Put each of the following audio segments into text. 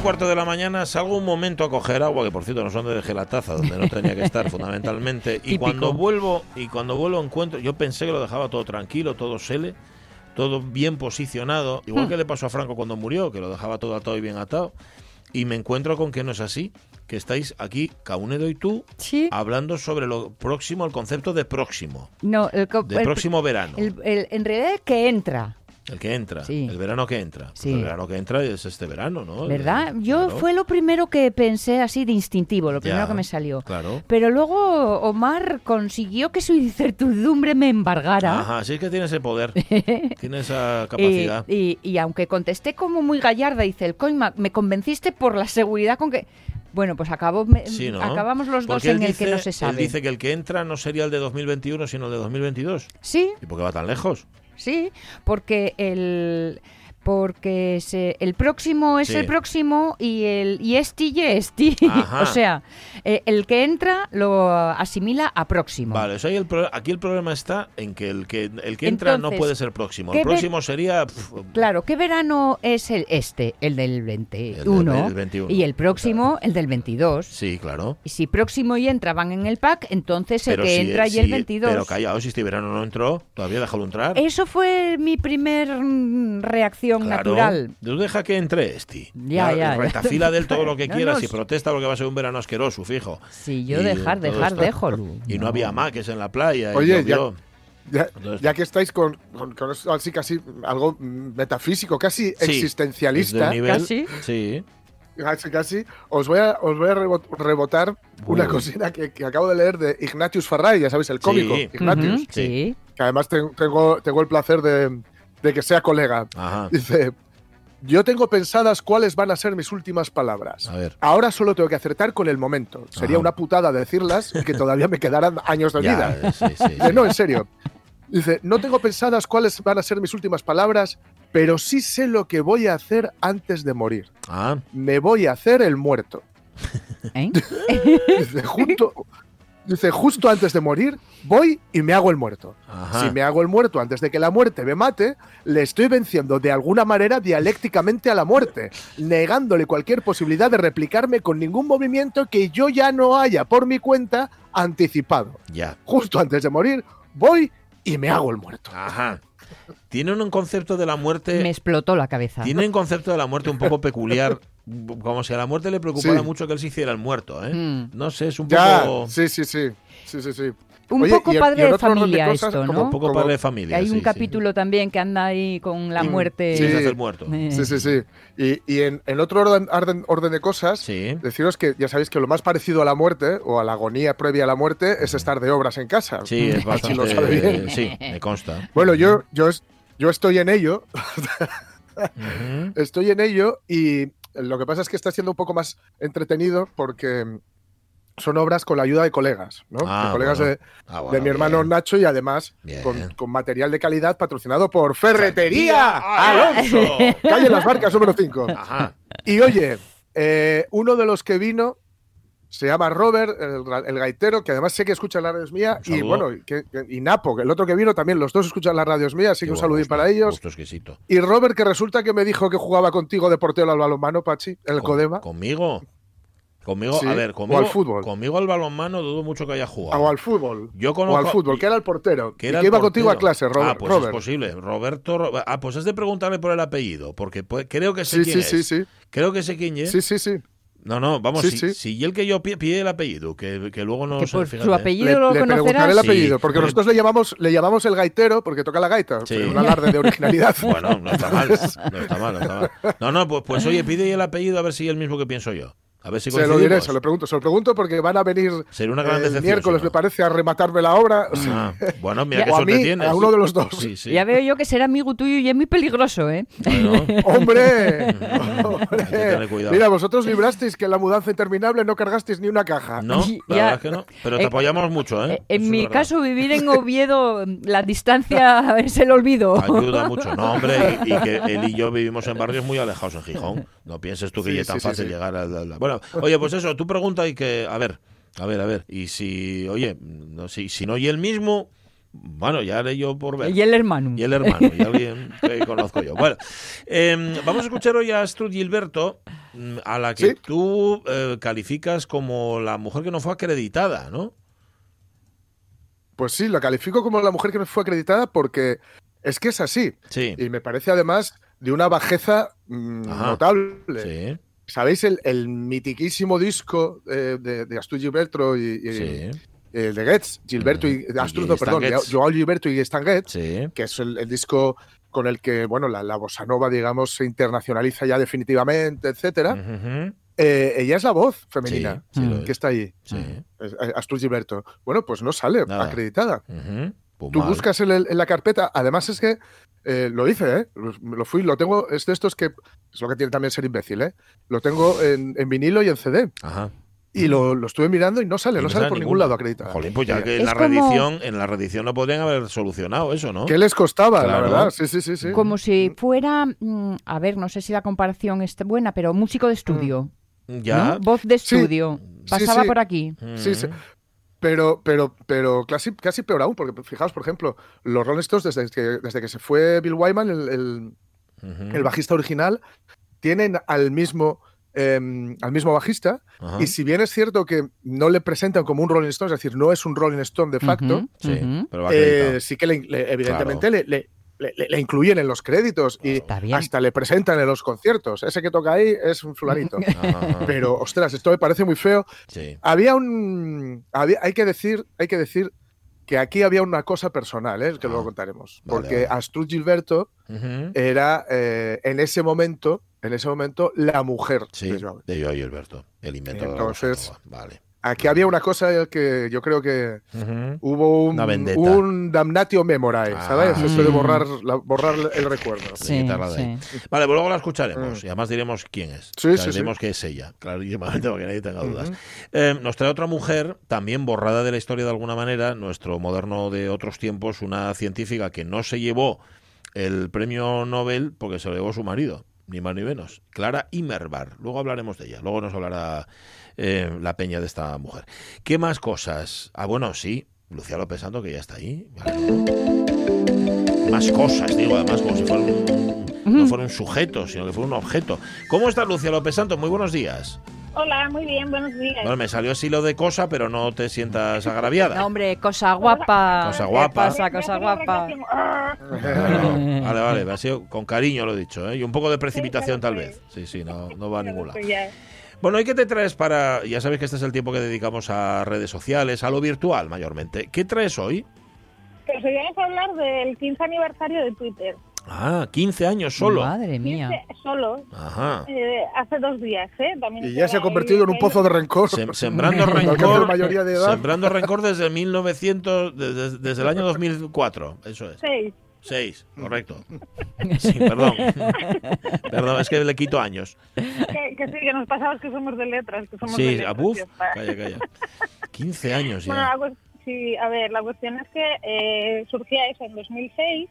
Y cuarto de la mañana salgo un momento a coger agua, que por cierto no son de dejé la taza, donde no tenía que estar fundamentalmente. Y Típico. cuando vuelvo, y cuando vuelvo encuentro, yo pensé que lo dejaba todo tranquilo, todo sele, todo bien posicionado, igual Hmm. que le pasó a Franco cuando murió, que lo dejaba todo atado y bien atado. Y me encuentro con que no es así, que estáis aquí, Caunedo y tú, Sí. hablando sobre lo próximo, el concepto de próximo, No, el, de el- próximo verano. el- el- en realidad que entra, El que entra, Sí. el verano que entra. Pues Sí. El verano que entra es este verano, ¿no? ¿verdad? El- Yo claro, fue lo primero que pensé así de instintivo, lo primero Ya, que me salió. Claro. Pero luego Omar consiguió que su incertidumbre me embargara. Ajá, sí es que tiene ese poder, tiene esa capacidad. y- y aunque contesté como muy gallarda, dice el coima, me convenciste por la seguridad con que... Bueno, pues acabó, me- Sí, ¿no? acabamos los dos Porque él en el que no se sabe. Él dice que el que entra no sería el de 2021, sino el de 2022. Sí, ¿Y por qué va tan lejos? Sí, porque el... Porque se, el próximo es Sí. el próximo y el y este y este. O sea, eh, el que entra lo asimila a próximo. Vale, eso ahí el pro- aquí el problema está en que el que, el que entra no Entonces, puede ser próximo. ¿qué El próximo sería... pf, Claro, ¿qué verano es el este? El del 21. El del 21, Y el próximo, el del 22. Sí, claro. Y si próximo y entra van en el pack, entonces el Pero que si- entra y si- el 22. Pero callado, si este verano no entró, todavía déjalo entrar. Eso fue mi primer mm, reacción Claro. natural. Tú deja que entre este. Ya, ya, ya. Retafila de él todo lo que No, quieras no, y sí. protesta porque va a ser un verano asqueroso, fijo. Si yo Y dejar, dejar. Lu. Y no, había maques en la playa. y Oye, ya, llovió. ya, Entonces- ya que estáis con, con, así casi algo metafísico, casi Sí, existencialista, nivel- Casi. Sí. casi, casi, os voy a, os voy a rebot- rebotar una cosita que, que acabo de leer de Ignatius Farray, ya sabéis, el cómico Sí. Ignatius, sí. que además ten- tengo, tengo el placer de, de que sea colega. Ajá. Dice, yo tengo pensadas cuáles van a ser mis últimas palabras. A ver. Ahora solo tengo que acertar con el momento. Sería Ajá. una putada decirlas y que todavía me quedaran años de vida. Ya, sí, sí, Dice, sí. no, en serio. Dice, no tengo pensadas cuáles van a ser mis últimas palabras, pero sí sé lo que voy a hacer antes de morir. Ah, Me voy a hacer el muerto. ¿Eh? Dice, junto, dice, justo antes de morir, voy y me hago el muerto. ajá. Si me hago el muerto antes de que la muerte me mate, le estoy venciendo de alguna manera dialécticamente a la muerte, negándole cualquier posibilidad de replicarme con ningún movimiento que yo ya no haya por mi cuenta anticipado. Ya. Justo antes de morir, voy y me hago el muerto. Ajá. Tienen un concepto de la muerte. Me explotó la cabeza. Tiene un concepto de la muerte un poco peculiar. Como si a la muerte le preocupara Sí. mucho que él se hiciera el muerto, ¿eh? Mm. No sé, es un Ya, poco. sí, sí, sí. Sí, sí, sí. Un Oye, poco padre y de familia cosas, esto, como- ¿no? Un poco como- padre de familia. Hay sí, un sí. capítulo también que anda ahí con la Mm, muerte. Sí, el muerto. Eh, Sí, sí, sí. Y, y en, en otro orden, orden, orden de cosas, Sí. deciros que ya sabéis que lo más parecido a la muerte o a la agonía previa a la muerte es estar de obras en casa. Sí, es Pachi lo sabe bien. bastante. Sí, me consta. Bueno, yo, yo, yo estoy en ello, estoy en ello y lo que pasa es que está siendo un poco más entretenido porque son obras con la ayuda de colegas, ¿no? Ah, de colegas bueno. de, Ah, de mi hermano bien. Nacho y además con, con material de calidad patrocinado por Ferretería Alonso. Calle Las Barcas número 5. Ajá. Y oye, eh, uno de los que vino se llama Robert, el, gaitero, que además sé que escucha las radios mías, y bueno, y, que- que- y Napo, que el otro que vino también, los dos escuchan las radios mías, así Qué que un saludín para ellos. exquisito. Y Robert, que resulta que me dijo que jugaba contigo de portero al balonmano, Pachi, el Con- Codema, Conmigo. Conmigo, Sí, a ver, o conmigo. al fútbol. Conmigo al balonmano dudo mucho que haya jugado. o al fútbol. Yo O conozco. al fútbol, que era el portero. que y iba contigo a clase, Robert. Ah, pues Robert. es posible. Roberto. Ro- Ah, pues es de preguntarle por el apellido, porque pues, creo que sé Sí, quién sí, es. sí, sí. Creo que sé quién es. Sí, sí, sí. No, no, vamos, Sí, si, sí. si y el que yo pi- pide el apellido, que, que luego no que sé, por fíjate. su apellido Le, lo le preguntaré el apellido, Sí. porque nosotros le llamamos, le llamamos el gaitero porque toca la gaita. Sí. Un alarde de originalidad. Bueno, no está mal, no está mal, no está mal. No, no, pues, pues oye, pide el apellido a ver si es el mismo que pienso yo. A ver si se lo diré, se lo pregunto. Se lo pregunto porque van a venir Sería una gran el miércoles, no. me parece, a rematarme la obra. Ah, bueno, mira a suerte mí, tienes. a uno de los dos. Sí, sí. Ya veo yo que será amigo tuyo y es muy peligroso, ¿eh? Bueno, ¡Hombre! Hay que tener ¡Hombre! cuidado. Mira, vosotros librasteis que en la mudanza interminable no cargasteis ni una caja. no, la Ya. verdad es que no. Pero te Eh, apoyamos mucho, ¿eh? Eh, En Eso mi caso, vivir en Oviedo, la distancia es el olvido. Ayuda mucho. No, hombre, y, y que él y yo vivimos en barrios muy alejados en Gijón. No pienses tú que Sí, es tan fácil sí. llegar al, al- Bueno, oye, pues eso, tu pregunta y que... A ver, a ver, a ver. Y si, oye, no, si, si no y el mismo, bueno, ya haré yo por ver. Y el hermano. Y el hermano, y alguien que conozco yo. Bueno, em, vamos a escuchar hoy a Astrid Gilberto, mm, a la que Sí. tú eh, calificas como la mujer que no fue acreditada, ¿no? Pues sí, la califico como la mujer que no fue acreditada porque es que es así. Sí. Y me parece además de una bajeza mm, Ajá. notable. Sí, ¿Sabéis el, el mitiquísimo disco eh, de, de Astur Gilberto y, y- sí, eh, de Getz? Gilberto y, Mm, y no, Stan perdón, Getz. Joao Gilberto y Stan Getz, sí. que es el, el disco con el que bueno la, la bossa nova, digamos, se internacionaliza ya definitivamente, etcétera. Eh, ella es la voz femenina Sí, Mm. es. que está ahí, Astur Gilberto. Bueno, pues no sale Nada. acreditada. Pues Tú buscas en, el- en la carpeta, además es que eh, lo hice, ¿eh? Lo, fui, lo tengo, es de estos que es lo que tiene también ser imbécil, ¿eh? Lo tengo en, en vinilo y en CD. Ajá. Y lo, lo estuve mirando y no sale, Y no, sale por ningún lado acreditado. Jolín, pues ya que en Es la como- reedición, en la reedición no podrían haber solucionado eso, ¿no? ¿Qué les costaba, Claro. la verdad? Sí, sí, sí, sí. Como si fuera, mm, a ver, no sé si la comparación es buena, pero músico de estudio. Ya. ¿no? Voz de estudio. Sí, Pasaba sí. por aquí. Sí, sí. Pero, pero, pero casi, casi peor aún, porque fijaos, por ejemplo, los Rolling Stones, desde que, desde que se fue Bill Wyman, el, el- el bajista original, tienen al mismo, em, al mismo bajista. Y si bien es cierto que no le presentan como un Rolling Stone, es decir, no es un Rolling Stone de facto, Sí, eh, sí que le- le- evidentemente le, le- le- le incluyen en los créditos y hasta le presentan en los conciertos. Ese que toca ahí es un fulanito. Pero, ostras, esto me parece muy feo. Sí. Había un. había- hay, que decir, hay que decir que aquí había una cosa personal, ¿eh? que Ah, luego contaremos. vale, porque vale. Astrud Gilberto era eh, en ese momento, en ese momento, la mujer Sí, de Joao. de Gilberto, el inventor de la Entonces- nova. Vale. Aquí había una cosa que yo creo que hubo un, damnatio memorae, Ah. ¿sabes? Esto de Mm. borrar, la- borrar el recuerdo. Sí, sí. Vale, pues luego la escucharemos Mm. y además diremos quién es. Sí, O sea, sí, diremos que es ella, clarísimamente, para que nadie tenga dudas. Eh, nos trae otra mujer, también borrada de la historia de alguna manera, nuestro moderno de otros tiempos, una científica que no se llevó el premio Nobel porque se lo llevó su marido, ni más ni menos, Clara Immerbar. Luego hablaremos de ella, luego nos hablará eh, la peña de esta mujer. ¿Qué más cosas? Ah, bueno, sí, Lucía López Santo, que ya está ahí. Vale. Más cosas, digo, además, como si fuera un, no fuera un sujeto, sino que fuera un objeto. ¿Cómo está Lucía López Santo? Muy buenos días. Hola, muy bien, buenos días. Bueno, me salió así lo de cosa, pero no te sientas agraviada. No, hombre, cosa guapa. Cosa ¿Qué guapa. cosa la guapa? Ah, No, vale, vale, ha sido con cariño lo he dicho, ¿eh? Y un poco de precipitación tal vez. Sí, sí, no, no va a ningún lado. Bueno, ¿y qué te traes para...? Ya sabes que este es el tiempo que dedicamos a redes sociales, a lo virtual mayormente. ¿Qué traes hoy? Pues hoy vamos a hablar del 15 aniversario de Twitter. Ah, 15 años solo. Madre mía. 15 solo, Ajá. eh, hace dos días, ¿eh? También Y ya se ha convertido en un pozo de rencor. Sem- sembrando rencor. mayoría de edad. Sembrando rencor desde 1900, desde, desde el año 2004. Eso es. Seis. Seis, correcto. Sí, perdón. Perdón, es que le quito años. Que, que sí, que nos pasamos que somos de letras, que somos de Sí, letras. a buf. ya está. Calla, calla. 15 años Bueno, ya. la cues- sí, a ver, la cuestión es que eh, surgía eso en 2006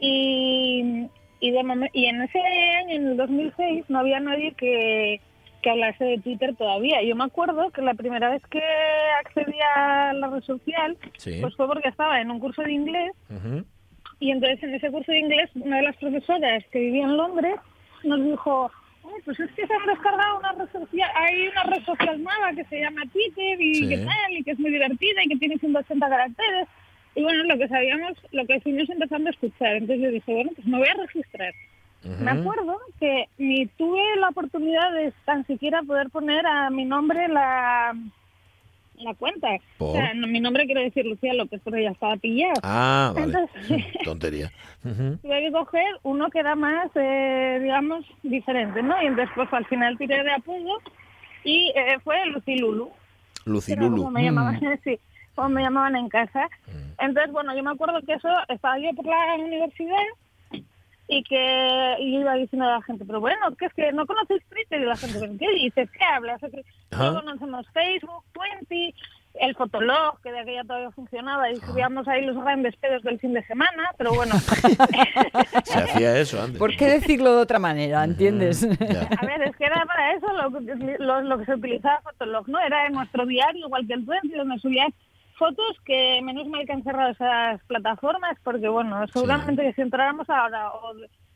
y, y, de y en ese año, en el 2006, no había nadie que, que hablase de Twitter todavía. Yo me acuerdo que la primera vez que accedí a la red social Sí. pues fue porque estaba en un curso de inglés Ujú. Y entonces en ese curso de inglés una de las profesoras que vivía en Londres nos dijo, "Oh, pues es que se han descargado una red social, hay una red social nueva que se llama Twitter y Sí. que tal, y que es muy divertida y que tiene 180 caracteres. Y bueno, lo que sabíamos, lo que fuimos empezando a escuchar. Entonces yo dije, bueno, pues me voy a registrar. me acuerdo que ni tuve la oportunidad de tan siquiera poder poner a mi nombre la, la cuenta. ¿Por? O sea, no, mi nombre quiero decir Lucía López, porque ya estaba pillado. Ah, vale. Entonces- Tontería. Ujú. Tuve que coger uno que era más, eh, digamos, diferente, ¿no? Y entonces, pues al final tiré de apoyo y eh, fue Lucilulu. Lucilulu. como me llamaban, sí, como me llamaban en casa. Mm. Entonces, bueno, yo me acuerdo que eso estaba yo por la universidad y que y iba diciendo a la gente, pero bueno, que es que no conocéis Twitter y la gente, ¿pero qué dices? ¿Qué hablas? No conocemos Facebook, Twenty, el Fotolog, que de aquella todavía funcionaba y subíamos ahí los grandes pedos del fin de semana, pero bueno, Se hacía eso antes. ¿Por qué decirlo de otra manera? ¿Entiendes? A ver, es que era para eso lo, que- lo, lo que se utilizaba Fotolog, ¿no? Era en nuestro diario, igual que el Twenty, donde subías fotos que menos mal que han cerrado esas plataformas, porque bueno, seguramente que si entráramos ahora o,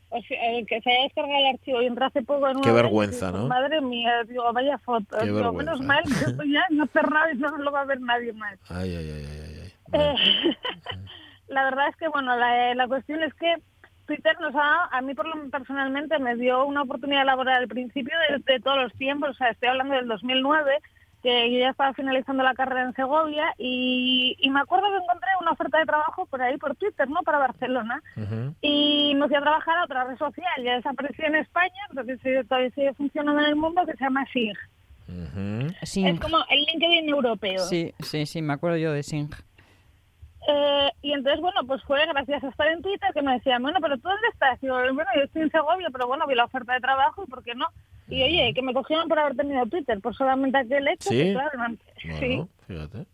o si- el que se haya descargado el archivo y entró hace poco en Qué una vergüenza, ¿no? Madre mía, digo, vaya foto. Digo, menos mal que esto ya no ha cerrado y no lo va a ver nadie más. Ay, ay, ay, ay, ay, ay. Eh, la verdad es que, bueno, la, la cuestión es que Twitter nos ha, a mí por lo personalmente me dio una oportunidad laboral al principio de, de todos los tiempos, o sea, estoy hablando del 2009, que yo ya estaba finalizando la carrera en Segovia y, y me acuerdo que encontré una oferta de trabajo por ahí, por Twitter, ¿no?, para Barcelona. Y me fui a trabajar a otra red social, ya desapareció en España, pero que sigue- todavía sigue funcionando en el mundo, que se llama. Sing. Es como el LinkedIn europeo. Sí, sí, sí, me acuerdo yo de Sing. Eh, y entonces, bueno, pues fue gracias a estar en Twitter que me decían, bueno, pero ¿tú dónde estás? Y yo, bueno, yo estoy en Segovia, pero bueno, vi la oferta de trabajo y ¿por qué no? Y oye, que me cogieron por haber tenido Twitter, por solamente aquel hecho. ¿Sí? que, claro, no- Bueno, sí. fíjate.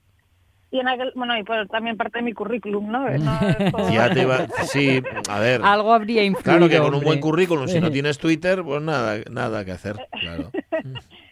Y en aquel, bueno, y por también parte de mi currículum, ¿no? No, es como- Ya te iba... Sí, a ver. Algo habría influido. Claro que con un hombre. buen currículum, si no tienes Twitter, pues nada, nada que hacer. Claro.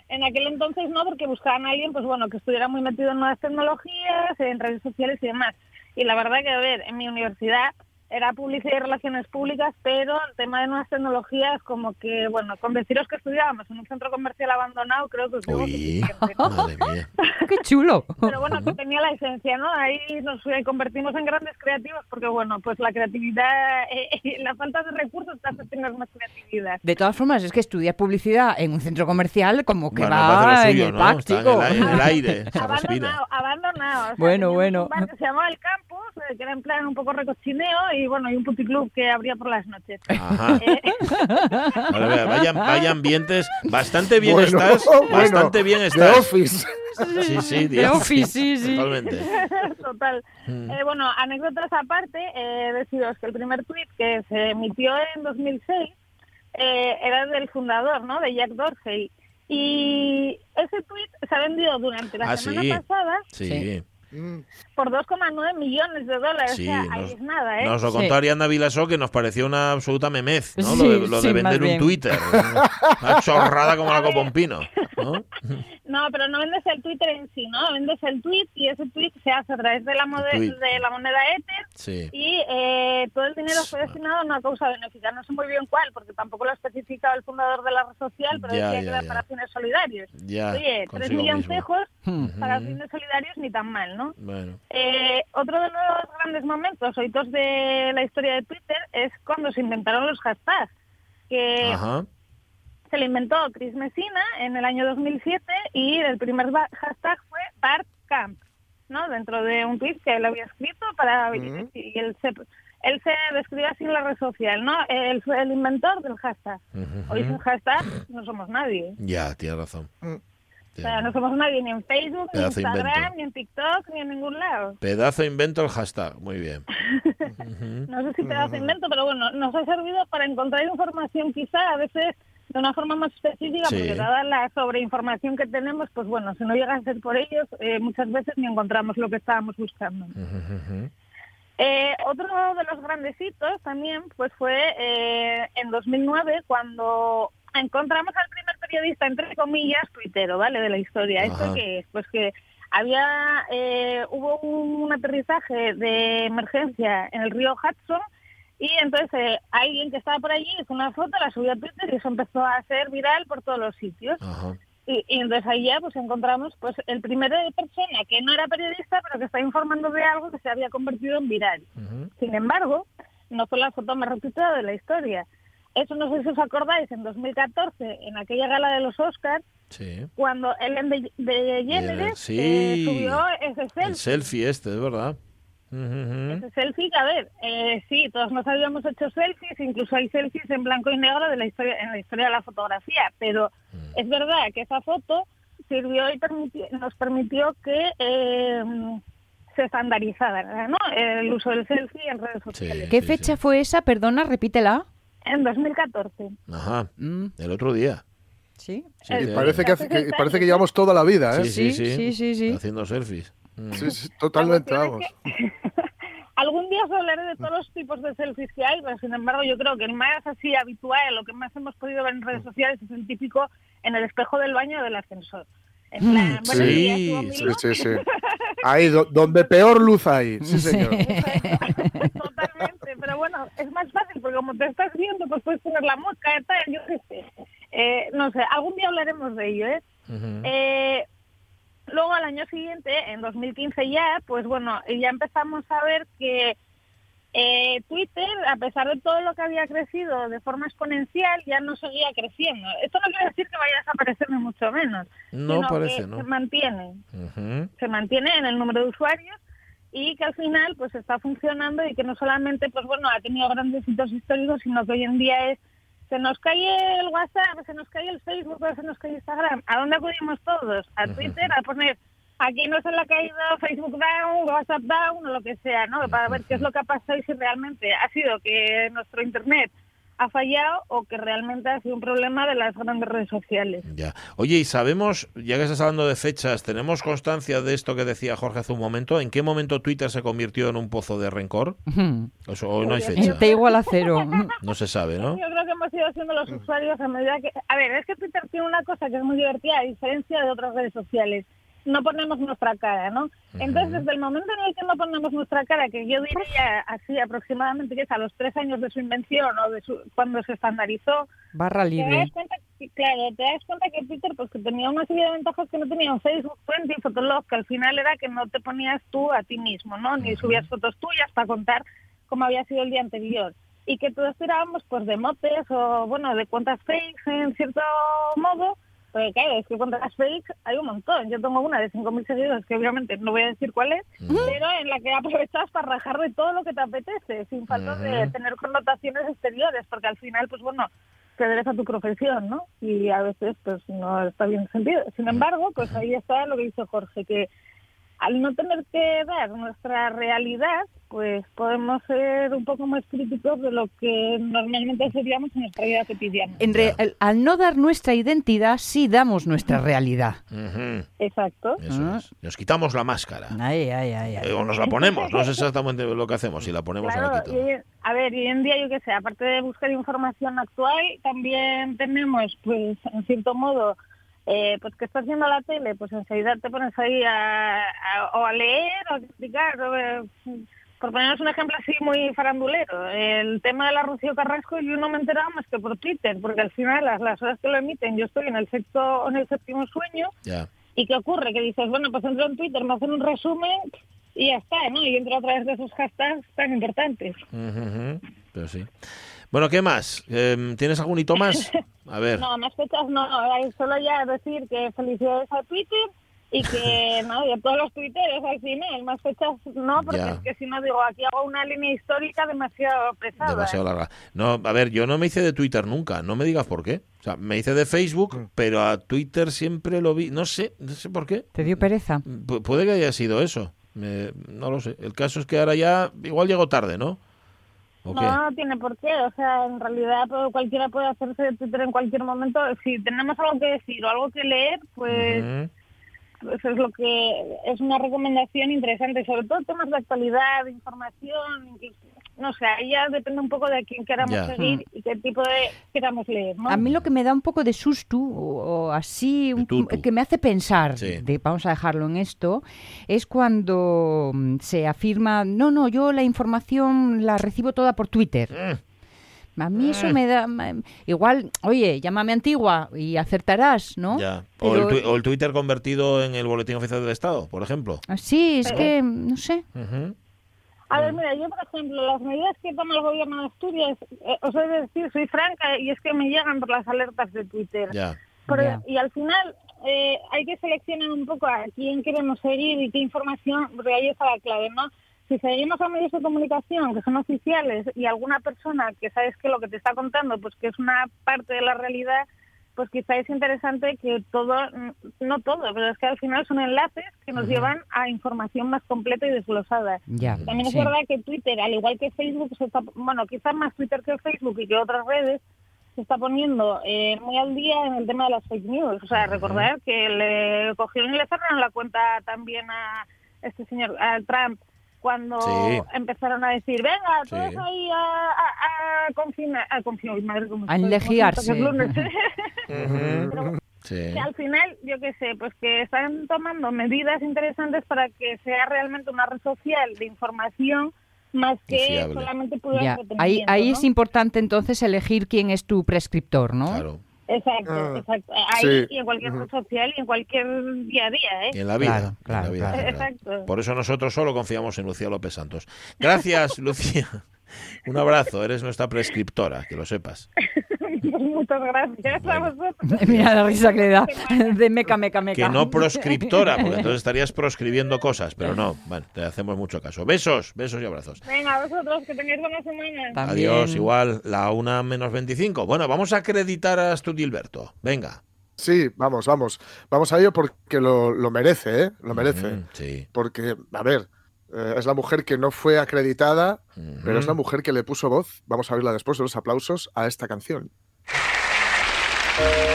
En aquel entonces no, porque buscaban a alguien, pues bueno, que estuviera muy metido en nuevas tecnologías, en redes sociales y demás. Y la verdad que, a ver, en mi universidad era publicidad y relaciones públicas, pero el tema de nuevas tecnologías, como que, bueno, con deciros que estudiábamos en un centro comercial abandonado, creo que os digo Uy, madre mía. ¡Qué chulo! Pero bueno, que tenía la esencia, ¿no? Ahí nos eh, convertimos en grandes creativos, porque bueno, pues la creatividad, eh, la falta de recursos te hace tener más creatividad. De todas formas, es que estudia publicidad en un centro comercial como que Bueno, va lo en suyo, el Está en el, en el aire, se. Abandonado, abandonado. O sea, Bueno, bueno. Un bar que se llamaba El Campus, eh, que era en plan un poco recochineo, y bueno, y un puticlub que abría por las noches. Ajá. Eh, Vale, vaya, vaya, vaya ambientes. Bastante bien Bueno, estás. bueno, bastante bien The estás. Office. Sí, sí, The Office, sí, sí. Totalmente. Total. Mm. Eh, bueno, anécdotas aparte, eh, deciros que el primer tweet que se emitió en 2006 eh, era del fundador, ¿no? De Jack Dorsey. Y ese tweet se ha vendido durante la Ah, semana sí. pasada Sí. Sí. Mm. por 2,9 millones de dólares. Sí, o sea, nos- ahí es nada, ¿eh? Nos lo Sí. contó Arianda Vilasó que nos pareció una absoluta memez, ¿no? Sí, lo de, lo de sí, vender un. Twitter. Una chorrada como la copa un pino, ¿no? No, pero no vendes el Twitter en sí, ¿no? Vendes el tweet y ese tweet se hace a través de la, de la moneda Ether Sí. y eh, todo el dinero fue destinado a una causa benéfica. No sé muy bien cuál, porque tampoco lo ha especificado el fundador de la red social, pero Ya, decía ya, que era para fines solidarios. Ya, Oye, tres milloncejos Hmm. para fines solidarios ni tan mal, ¿no? Bueno. Eh, otro de los grandes momentos o hitos de la historia de Twitter es cuando se inventaron los hashtags, que Ajá. Se le inventó Chris Messina en el año 2007 y el primer hashtag fue BartCamp, ¿no? Dentro de un tweet que él había escrito para y él se él se describe así en la red social, ¿no? Él fue el inventor del hashtag. Ujú. Hoy sin hashtag no somos nadie. Ya, tienes razón. Mm. O sea, no somos nadie ni en Facebook, ni en Pedazo Instagram, invento. ni en TikTok, ni en ningún lado. Pedazo invento el hashtag. Muy bien. No sé si te das invento, pero bueno, nos ha servido para encontrar información quizá a veces de una forma más específica, Sí. porque dada la sobreinformación que tenemos, pues bueno, si no llega a ser por ellos, eh, muchas veces ni encontramos lo que estábamos buscando. Eh, otro de los grandes hitos también pues fue eh, en 2009 cuando encontramos al primer periodista, entre comillas, tuitero, ¿vale? De la historia. Ajá. ¿Esto qué es? Pues que había, eh, hubo un aterrizaje de emergencia en el río Hudson y entonces eh, alguien que estaba por allí hizo una foto, la subió a Twitter y eso empezó a ser viral por todos los sitios. Ajá. Y, y entonces ahí ya pues encontramos pues el primero de persona que no era periodista pero que está informando de algo que se había convertido en viral. Sin embargo, no fue la foto más retuitada de la historia. Eso no sé si os acordáis, en 2014, en aquella gala de los Oscars, Sí. cuando Ellen de, DeGeneres Sí. eh, subió ese selfie. El selfie este, es verdad. Ujú, ujú. Ese selfie, a ver, eh, sí, todos nos habíamos hecho selfies, incluso hay selfies en blanco y negro de la historia, en la historia de la fotografía, pero Mm. es verdad que esa foto sirvió y permiti- nos permitió que eh, se estandarizara ¿no? el uso del selfie en redes sociales. ¿Qué sí, fecha sí. fue esa? Perdona, repítela. En 2014. Ajá. Mm, El otro día. sí. Sí, sí. Y parece que, hace- que- parece que llevamos toda la vida, ¿eh? Sí, sí, Sí, sí. sí, sí, sí. Haciendo selfies. Mm. Sí, sí, totalmente, vamos. cuestión es que- Algún día os hablaré de todos los tipos de selfies que hay, pero sin embargo yo creo que el más así habitual, lo que más hemos podido ver en redes sociales es el típico en el espejo del baño del ascensor. En plan, Mm, sí, días, sí, Sí. Ahí, do- donde peor luz hay. Sí, señor. Totalmente, pero bueno, es más fácil porque como te estás viendo, pues puedes poner la mosca, tal, yo qué sé. Eh, no sé, algún día hablaremos de ello, ¿eh? Ujú. Eh, luego al año siguiente, en 2015 ya, pues bueno, ya empezamos a ver que eh, Twitter, a pesar de todo lo que había crecido de forma exponencial, ya no seguía creciendo. Esto no quiere decir que vaya a desaparecer ni mucho menos, No sino parece, que ¿no? se mantiene se mantiene en el número de usuarios y que al final pues está funcionando y que no solamente pues bueno ha tenido grandes hitos históricos sino que hoy en día es se nos cae el WhatsApp, se nos cae el Facebook, se nos cae Instagram. ¿A dónde acudimos todos? A Twitter a poner aquí no se le ha caído Facebook down, WhatsApp down o lo que sea, ¿no? Para ver qué es lo que ha pasado y si realmente ha sido que nuestro internet ha fallado o que realmente ha sido un problema de las grandes redes sociales. Ya. Oye, y sabemos, ya que estás hablando de fechas, ¿tenemos constancia de esto que decía Jorge hace un momento? ¿En qué momento Twitter se convirtió en un pozo de rencor? O sea, hoy no hay fecha. T igual a cero. No se sabe, ¿no? Yo creo que hemos ido siendo los usuarios a medida que... A ver, es que Twitter tiene una cosa que es muy divertida, a diferencia de otras redes sociales. No ponemos nuestra cara, ¿no? Entonces, desde el momento en el que no ponemos nuestra cara, que yo diría así aproximadamente que es a los tres años de su invención o de su, cuando se estandarizó, Barra te libre. das cuenta que, claro, te das cuenta que Twitter pues que tenía una serie de ventajas que no tenía un Facebook, Twenty, Fotolog, que al final era que no te ponías tú a ti mismo, ¿no? Ni subías fotos tuyas para contar cómo había sido el día anterior. Y que todos tirábamos pues de motes o, bueno, de cuentas fakes en cierto modo, porque claro, es que cuentas fakes hay un montón. Yo tengo una de 5.000 seguidores, que obviamente no voy a decir cuál es, pero en la que aprovechas para rajar de todo lo que te apetece, sin falta de tener connotaciones exteriores, porque al final, pues bueno, te adereza tu profesión, ¿no? Y a veces, pues no está bien sentido. Sin embargo, pues ahí está lo que dice Jorge, que al no tener que dar nuestra realidad, pues podemos ser un poco más críticos de lo que normalmente seríamos en nuestra vida cotidiana. En re- al- al no dar nuestra identidad, sí damos nuestra realidad. Ujú. Exacto. Eso Ah. es. Nos quitamos la máscara. Ay, ay, ay, ay. Eh, O nos la ponemos. No sé exactamente lo que hacemos, si la ponemos o la Claro, quitamos. y, a ver, hoy en día, yo qué sé, aparte de buscar información actual, también tenemos, pues, en cierto modo, eh, pues que estás viendo la tele, pues enseguida te pones ahí a, a- o a leer o a explicar. o, eh, por ponernos un ejemplo así muy farandulero, el tema de la Rocío Carrasco yo no me enteraba más que por Twitter, porque al final las, las horas que lo emiten yo estoy en el sexto en el séptimo sueño. ¿Y qué ocurre? Que dices, bueno, pues entro en Twitter, me hacen un resumen y ya está, ¿no? Y entro a través de esos hashtags tan importantes. Pero sí. Bueno, ¿qué más? Em, ¿Tienes algún hito más? A ver. No, más fechas no, solo ya decir que felicidades a Twitter y que, no, y a todos los twitteros al final, más fechas no, porque Ya. es que si no digo, aquí hago una línea histórica demasiado pesada. Demasiado larga. No, a ver, yo no me hice de Twitter nunca, no me digas por qué. O sea, me hice de Facebook, pero a Twitter siempre lo vi, no sé, no sé por qué. ¿Te dio pereza? Pu- puede que haya sido eso, Me- no lo sé. El caso es que ahora ya, igual llego tarde, ¿no? ¿O qué? No, no tiene por qué. O sea, en realidad cualquiera puede hacerse de Twitter en cualquier momento. Si tenemos algo que decir o algo que leer, pues Ujú. pues es lo que es una recomendación interesante, sobre todo temas de actualidad, de información, incluso- no sé, ahí ya depende un poco de quién queramos Ya. seguir y qué tipo de queramos leer, ¿no? A mí lo que me da un poco de susto o, o así, un- que me hace pensar, Sí. de, vamos a dejarlo en esto, es cuando mm, se afirma, no, no, yo la información la recibo toda por Twitter. Mm, A mí eso me da... ma- Igual, oye, llámame antigua y acertarás, ¿no? ya. O, el Pero- twi- o el Twitter convertido en el Boletín Oficial del Estado, por ejemplo. Sí, es que, no sé. A Mm. ver, mira, yo, por ejemplo, las medidas que toma el gobierno de Asturias, eh, os he de decir, soy franca, y es que me llegan por las alertas de Twitter. Ya. Pero- Ya. Y al final eh, hay que seleccionar un poco a quién queremos seguir y qué información, porque ahí está la clave, ¿no? Si seguimos a medios de comunicación que son oficiales y alguna persona que sabes que lo que te está contando, pues que es una parte de la realidad, pues quizá es interesante que todo, mm, no todo, pero es que al final son enlaces que nos llevan a información más completa y desglosada. Ya, También es verdad que Twitter, al igual que Facebook, se está, bueno, quizás más Twitter que Facebook y que otras redes, se está poniendo eh, muy al día en el tema de las fake news. O sea, recordar que le cogieron y le cerraron la cuenta también a este señor, a Trump, cuando Sí. empezaron a decir, venga, todos Sí. ahí a, a, a confinar, a confinar, madre, cómo A enlegiarse. Sí. Que al final, yo qué sé, pues que están tomando medidas interesantes para que sea realmente una red social de información más que fiable. solamente Ya. Ahí, ahí ¿no? es importante entonces elegir quién es tu prescriptor, ¿no? Claro. Exacto, Ah, exacto. Ahí sí. y en cualquier red social y en cualquier día a día, ¿eh? Y en la vida. Claro, en claro, la vida claro. Exacto. Por eso nosotros solo confiamos en Lucía López Santos. Gracias, Lucía. Un abrazo, eres nuestra prescriptora, que lo sepas. Muchas gracias a vosotros. Mira la risa que le da de meca, meca, meca. Que no proscriptora, porque entonces estarías proscribiendo cosas, pero no, bueno, te hacemos mucho caso. Besos, besos y abrazos. Venga, a vosotros, que tengáis buena semana. También. Adiós, igual, la una menos 25. Bueno, vamos a acreditar a Gilberto. Venga. Sí, vamos, vamos. Vamos a ello porque lo, lo merece, ¿eh? Lo merece. Mm, sí. Porque, a ver, eh, es la mujer que no fue acreditada, pero es la mujer que le puso voz. Vamos a verla después de los aplausos a esta canción. Thank you.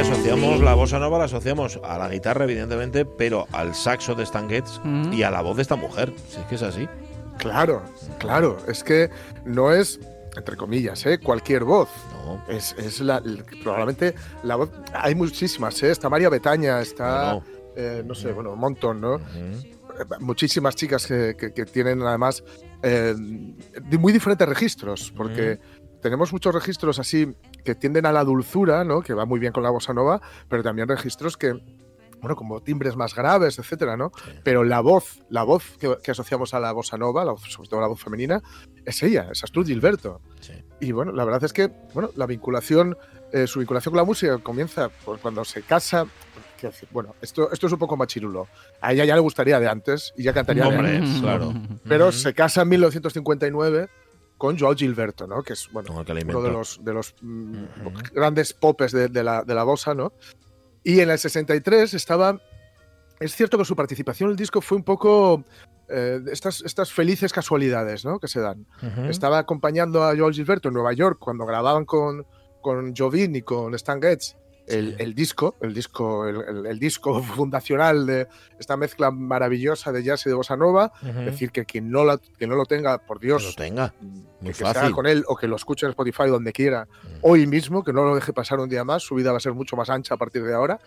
Asociamos la bossa nova, la asociamos a la guitarra, evidentemente, pero al saxo de Stan Getz Mm. y a la voz de esta mujer. Si es que es así. Claro, claro. Es que no es, entre comillas, ¿eh? cualquier voz. No. Es, es la, probablemente la voz. Hay muchísimas, ¿eh? Está María Betaña, está. No, eh, no sé, bueno, un montón, ¿no? Ujú. Eh, Muchísimas chicas que, que- que tienen además eh, muy diferentes registros, porque tenemos muchos registros así que tienden a la dulzura, ¿no? Que va muy bien con la bossa nova, pero también registros que, bueno, como timbres más graves, etcétera, ¿no? Sí. Pero la voz, la voz que, que asociamos a la bossa nova, la sobre todo la voz femenina, es ella, es Astrud Gilberto. Sí. Y bueno, la verdad es que, bueno, la vinculación, eh, su vinculación con la música comienza pues, cuando se casa. decir, bueno, esto, esto es un poco machirulo. A ella ya le gustaría de antes y ya cantaría de Hombre, antes. claro. Pero se casa en 1959 con Joao Gilberto, ¿no? Que es, bueno, que uno de los, de los mm, grandes popes de, de la, de la bossa, ¿no? Y en el 63 estaba... Es cierto que su participación en el disco fue un poco... eh, estas, estas felices casualidades, ¿no? Que se dan. Estaba acompañando a Joel Gilberto en Nueva York cuando grababan con, con Jovin y con Stan Getz el, disco, el disco, el, disco fundacional de esta mezcla maravillosa de jazz y de bossa nova. Es decir, que quien no, la, que no lo tenga, por Que Dios, lo tenga. que, Muy que se fácil. haga con él o que lo escuche en Spotify donde quiera, Mm. hoy mismo, que no lo deje pasar un día más, su vida va a ser mucho más ancha a partir de ahora.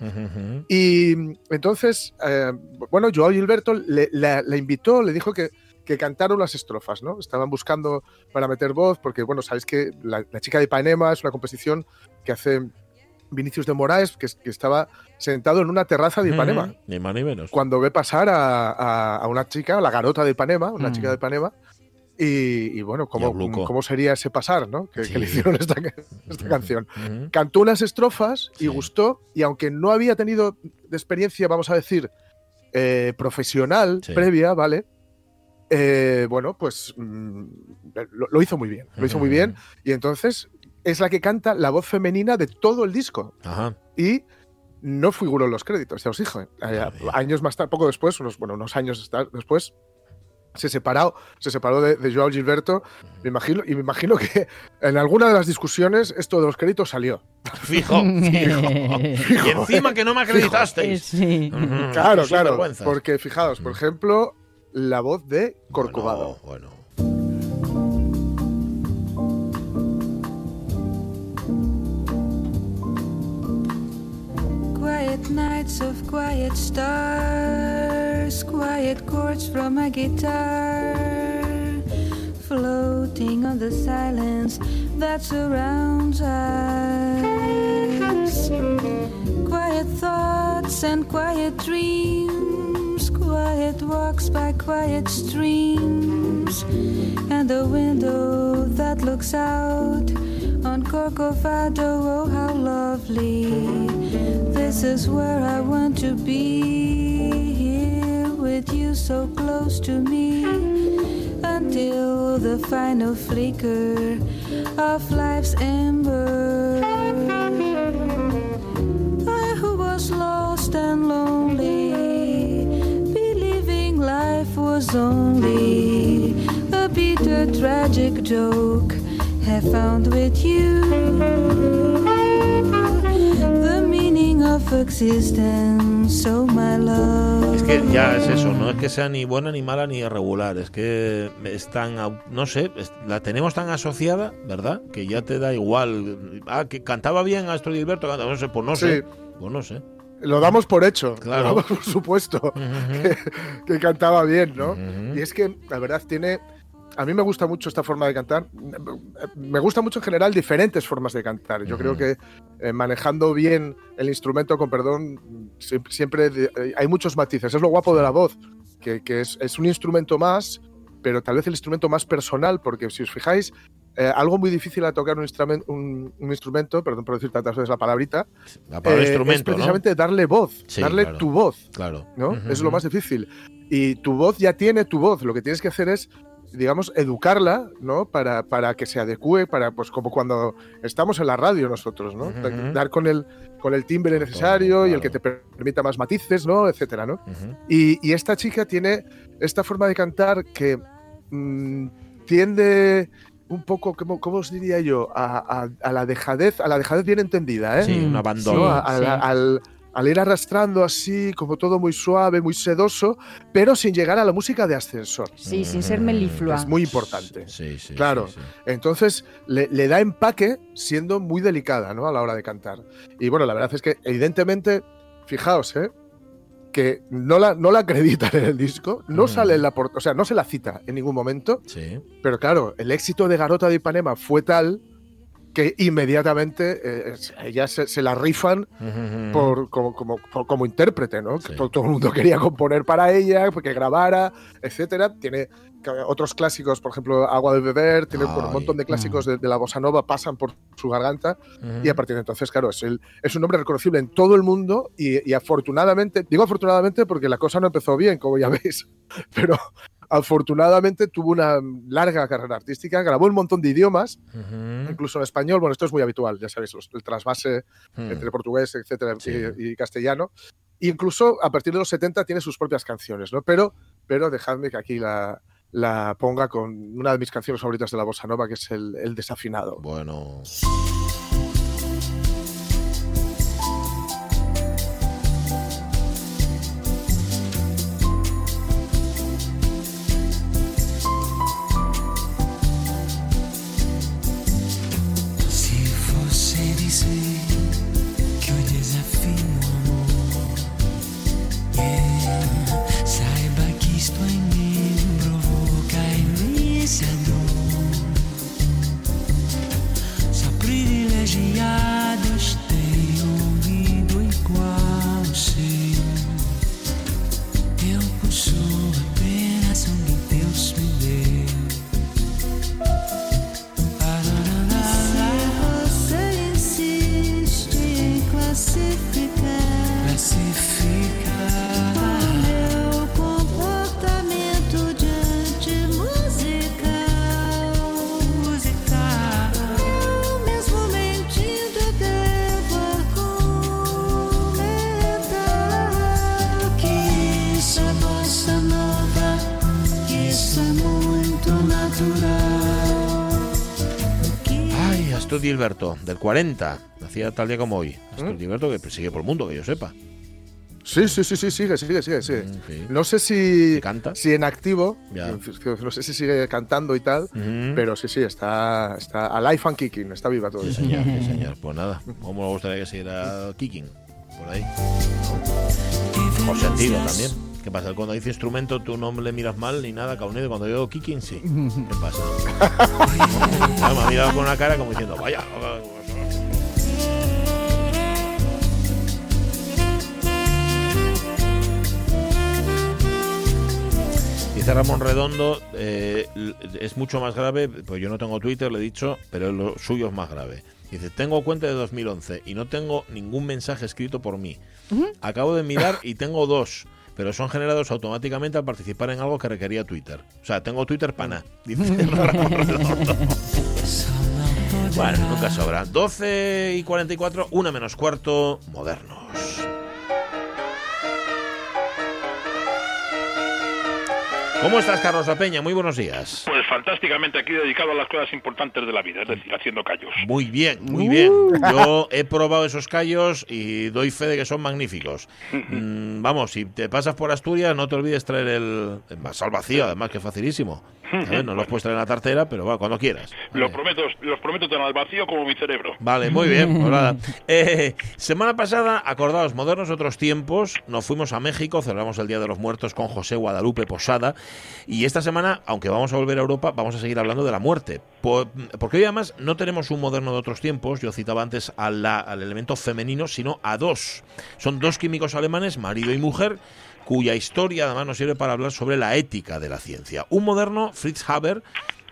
Y mm, entonces, eh, bueno, Joao Gilberto le, le- le invitó, le dijo que, que cantaron las estrofas, ¿no? Estaban buscando para meter voz, porque, bueno, sabéis que la, La chica de Ipanema es una composición que hace Vinicius de Moraes, que, es- que estaba sentado en una terraza de Ipanema. Ni más ni menos. cuando ve pasar a, a- a una chica, la garota de Ipanema, una Mm. chica de Ipanema, y, y, bueno, ¿cómo. ¿cómo sería ese pasar, ¿no? Que, le hicieron esta, esta canción cantó unas estrofas y Sí. gustó, y aunque no había tenido de experiencia, vamos a decir, eh, profesional Sí. previa, ¿vale? Eh, bueno, pues mm, lo, lo hizo muy bien, lo hizo muy bien, y entonces es la que canta la voz femenina de todo el disco, Ajá. y no figuró en los créditos, ya os dije. Eh, años más tarde, poco después, unos, bueno, unos años después, se separó, se separó de, de Joao Gilberto. Me imagino, y me imagino que en alguna de las discusiones esto de los créditos salió. Fijo, fijo. Y encima que no me acreditasteis. Sí. Ujú, Claro, claro. Porque fijaos, por ejemplo, la voz de Corcovado. Bueno, bueno. Quiet nights of quiet stars, quiet chords from a guitar, floating on the silence that surrounds us. Quiet thoughts and quiet dreams, quiet walks by quiet streams, and a window that looks out on Corcovado. Oh, how lovely! This is where I want to be. Here with you, so close to me, until the final flicker of life's ember. Was only a bitter, tragic joke, have found with you the meaning of existence, oh my love. Es que ya es eso, no es que sea ni buena, ni mala, ni irregular. Es que es tan, no sé, es- la tenemos tan asociada, ¿verdad? Que ya te da igual. Ah, que cantaba bien Astro Gilberto, no sé, pues no sé. Sí. Pues no sé. Lo damos por hecho. Claro. Lo damos por supuesto. que, que cantaba bien, ¿no? Y es que, la verdad, tiene. A mí me gusta mucho esta forma de cantar. Me gusta mucho en general diferentes formas de cantar. Yo creo que eh, manejando bien el instrumento, con perdón, siempre, de- eh, hay muchos matices. Es lo guapo de la voz, que, que es, es un instrumento más, pero tal vez el instrumento más personal, porque si os fijáis, eh, algo muy difícil a tocar un, un- un instrumento, perdón por decir tantas veces la palabrita, La palabra eh, instrumento, es precisamente darle voz, Sí, darle claro. tu voz. Claro. ¿no? Ujú, Eso es lo más difícil. Y tu voz ya tiene tu voz. Lo que tienes que hacer es, digamos, educarla, ¿no? Para, para que se adecue, para, pues como cuando estamos en la radio nosotros, ¿no? Dar con el, con el timbre necesario y el que te permita más matices, ¿no? Etcétera, ¿no? Y esta chica tiene esta forma de cantar que mm, tiende un poco, ¿cómo, cómo os diría yo? A, a- a la dejadez, a la dejadez bien entendida, ¿eh? Sí, un abandono. ¿no? Sí, A- a- sí. al, al ir arrastrando así, como todo muy suave, muy sedoso, pero sin llegar a la música de ascensor. Sí, sin ser meliflua. Es muy importante. Sí, sí. Claro. sí, sí. Entonces le, le da empaque siendo muy delicada ¿no? a la hora de cantar. Y bueno, la verdad es que evidentemente, fijaos, ¿eh? Que no la, no la acreditan en el disco, no Mm. sale en la port- o sea, no se la cita en ningún momento, Sí. pero claro, el éxito de Garota de Ipanema fue tal que inmediatamente eh, ya se, se la rifan por, como, como, por- como intérprete, ¿no? Sí. todo, todo el mundo quería componer para ella, que grabara, etcétera. Tiene otros clásicos, por ejemplo, Agua de Beber, tiene un montón de clásicos de, de la bossa nova, pasan por su garganta y a partir de entonces, claro, es, el- es un nombre reconocible en todo el mundo y, y afortunadamente, digo afortunadamente porque la cosa no empezó bien, como ya veis, pero afortunadamente tuvo una larga carrera artística, grabó un montón de idiomas, Ujú. incluso en español, bueno, esto es muy habitual, ya sabéis, los- el trasvase Hmm. entre portugués, etcétera, Sí. y, y castellano. E incluso a partir de los 70 tiene sus propias canciones, ¿no? Pero, pero dejadme que aquí la, la ponga con una de mis canciones favoritas de la bossa nova, que es el, el desafinado. Bueno. Gilberto, del 40, nacía tal día como hoy. Astrid ¿Mm? Gilberto que sigue por el mundo, que yo sepa. Sí, sí, sí, sí, sigue, sigue, sigue, sigue. Mm, sí. No sé si, ¿Y canta? si en activo, Ya. no sé si sigue cantando y tal, pero sí, sí, está, está alive and kicking, está viva Sí, todavía. señor, sí, señor. Pues nada, ¿cómo me gustaría que siguiera kicking? Por ahí. O sentido también. ¿Qué pasa? Cuando dice instrumento tú no le miras mal ni nada, Caunedo. Cuando yo digo kicking, sí. ¿Qué pasa? Claro, me ha mirado con una cara como diciendo, vaya. Dice Ramón Redondo, eh, es mucho más grave, pues yo no tengo Twitter, le he dicho, pero lo suyo es más grave. Dice, tengo cuenta de 2011 y no tengo ningún mensaje escrito por mí. Acabo de mirar y tengo dos, pero son generados automáticamente al participar en algo que requería Twitter. O sea, tengo Twitter para nada, dice. Bueno, nunca sobra. 12 y 44, una menos cuarto, modernos. ¿Cómo estás, Carlos La Peña? Muy buenos días. Pues fantásticamente aquí dedicado a las cosas importantes de la vida, es decir, haciendo callos. Muy bien, muy bien. Yo he probado esos callos y doy fe de que son magníficos. Mm, vamos, si te pasas por Asturias, no te olvides traer el, el más al vacío, además que es facilísimo. No los puedes traer en la tartera, pero va, cuando quieras. Lo Vale. prometo, los prometo tan al vacío como mi cerebro. Vale, muy bien. pues nada. Eh, semana pasada, acordaos, modernos otros tiempos, nos fuimos a México, celebramos el Día de los Muertos con José Guadalupe Posada. Y esta semana, aunque vamos a volver a Europa, vamos a seguir hablando de la muerte. Po- porque hoy además no tenemos un moderno de otros tiempos, yo citaba antes la- al elemento femenino, sino a dos. Son dos químicos alemanes, marido y mujer, cuya historia además nos sirve para hablar sobre la ética de la ciencia. Un moderno, Fritz Haber,